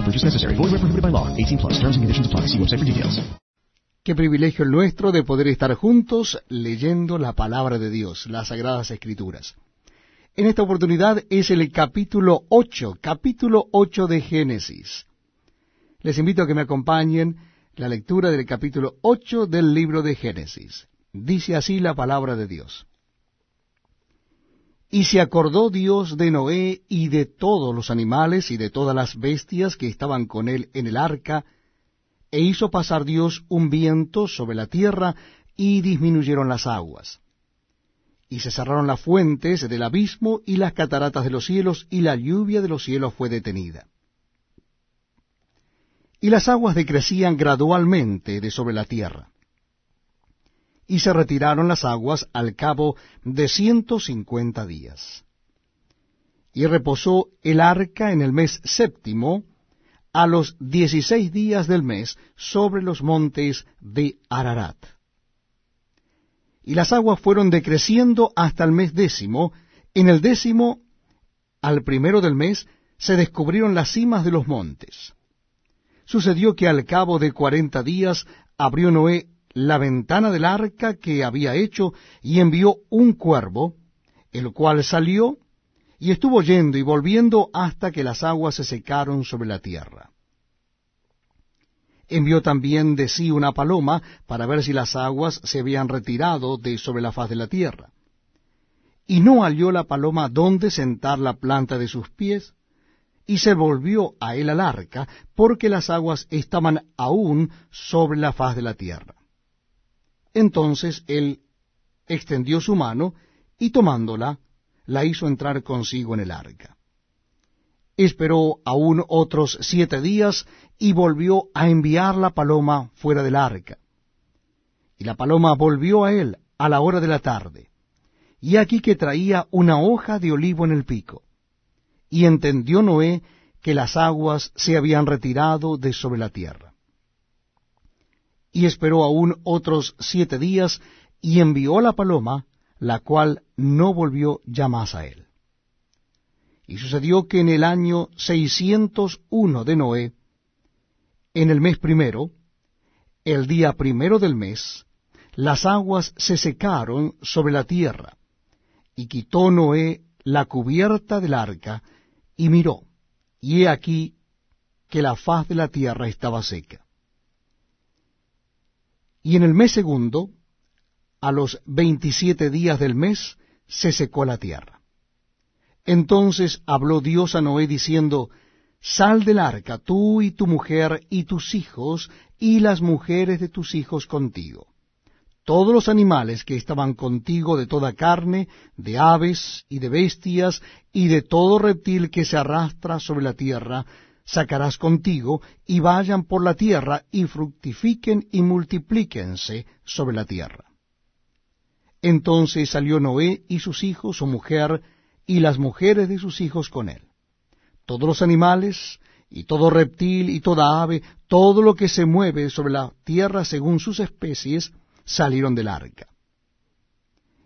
No purchase necessary. Void where prohibited by law. 18 plus. Terms and conditions apply. See website for details. Qué privilegio el nuestro de poder estar juntos leyendo la palabra de Dios, las sagradas escrituras. En esta oportunidad es el capítulo 8, capítulo 8 de Génesis. Les invito a que me acompañen la lectura del capítulo 8 del libro de Génesis. Dice así la palabra de Dios. Y se acordó Dios de Noé y de todos los animales y de todas las bestias que estaban con él en el arca, e hizo pasar Dios un viento sobre la tierra, y disminuyeron las aguas. Y se cerraron las fuentes del abismo y las cataratas de los cielos, y la lluvia de los cielos fue detenida. Y las aguas decrecían gradualmente de sobre la tierra. Y se retiraron las aguas al cabo de ciento cincuenta días. Y reposó el arca en el mes séptimo, a los dieciséis días del mes sobre los montes de Ararat. Y las aguas fueron decreciendo hasta el mes décimo. En el décimo, al primero del mes, se descubrieron las cimas de los montes. Sucedió que al cabo de cuarenta días abrió Noé la ventana del arca que había hecho y envió un cuervo, el cual salió y estuvo yendo y volviendo hasta que las aguas se secaron sobre la tierra. Envió también de sí una paloma para ver si las aguas se habían retirado de sobre la faz de la tierra. Y no halló la paloma dónde sentar la planta de sus pies, y se volvió a él al arca, porque las aguas estaban aún sobre la faz de la tierra. Entonces él extendió su mano, y tomándola, la hizo entrar consigo en el arca. Esperó aún otros siete días y volvió a enviar la paloma fuera del arca. Y la paloma volvió a él a la hora de la tarde, y aquí que traía una hoja de olivo en el pico. Y entendió Noé que las aguas se habían retirado de sobre la tierra. Y esperó aún otros siete días, y envió la paloma, la cual no volvió ya más a él. Y sucedió que en el año seiscientos uno de Noé, en el mes primero, el día primero del mes, las aguas se secaron sobre la tierra, y quitó Noé la cubierta del arca, y miró, y he aquí que la faz de la tierra estaba seca. Y en el mes segundo, a los veintisiete días del mes, se secó la tierra. Entonces habló Dios a Noé diciendo, Sal del arca, tú y tu mujer y tus hijos, y las mujeres de tus hijos contigo. Todos los animales que estaban contigo de toda carne, de aves y de bestias, y de todo reptil que se arrastra sobre la tierra, sacarás contigo, y vayan por la tierra, y fructifiquen y multiplíquense sobre la tierra. Entonces salió Noé y sus hijos, su mujer, y las mujeres de sus hijos con él. Todos los animales, y todo reptil, y toda ave, todo lo que se mueve sobre la tierra según sus especies, salieron del arca.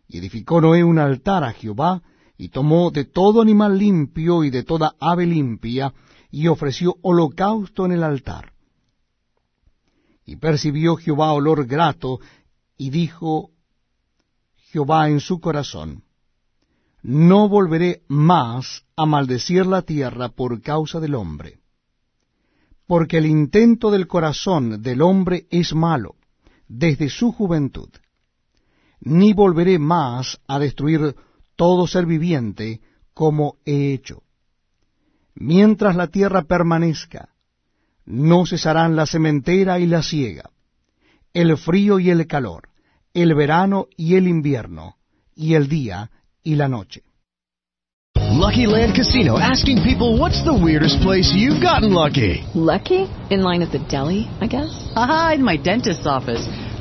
Y edificó Noé un altar a Jehová, y tomó de todo animal limpio y de toda ave limpia, y ofreció holocausto en el altar. Y percibió Jehová olor grato, y dijo Jehová en su corazón, no volveré más a maldecir la tierra por causa del hombre, porque el intento del corazón del hombre es malo desde su juventud. Ni volveré más a destruir todo ser viviente como he hecho. Mientras la tierra permanezca, no cesarán la sementera y la siega, el frío y el calor, el verano y el invierno, y el día y la noche. Lucky Land Casino asking people what's the weirdest place you've gotten lucky? Lucky? In line at the deli, I guess? Aha, in my dentist's office.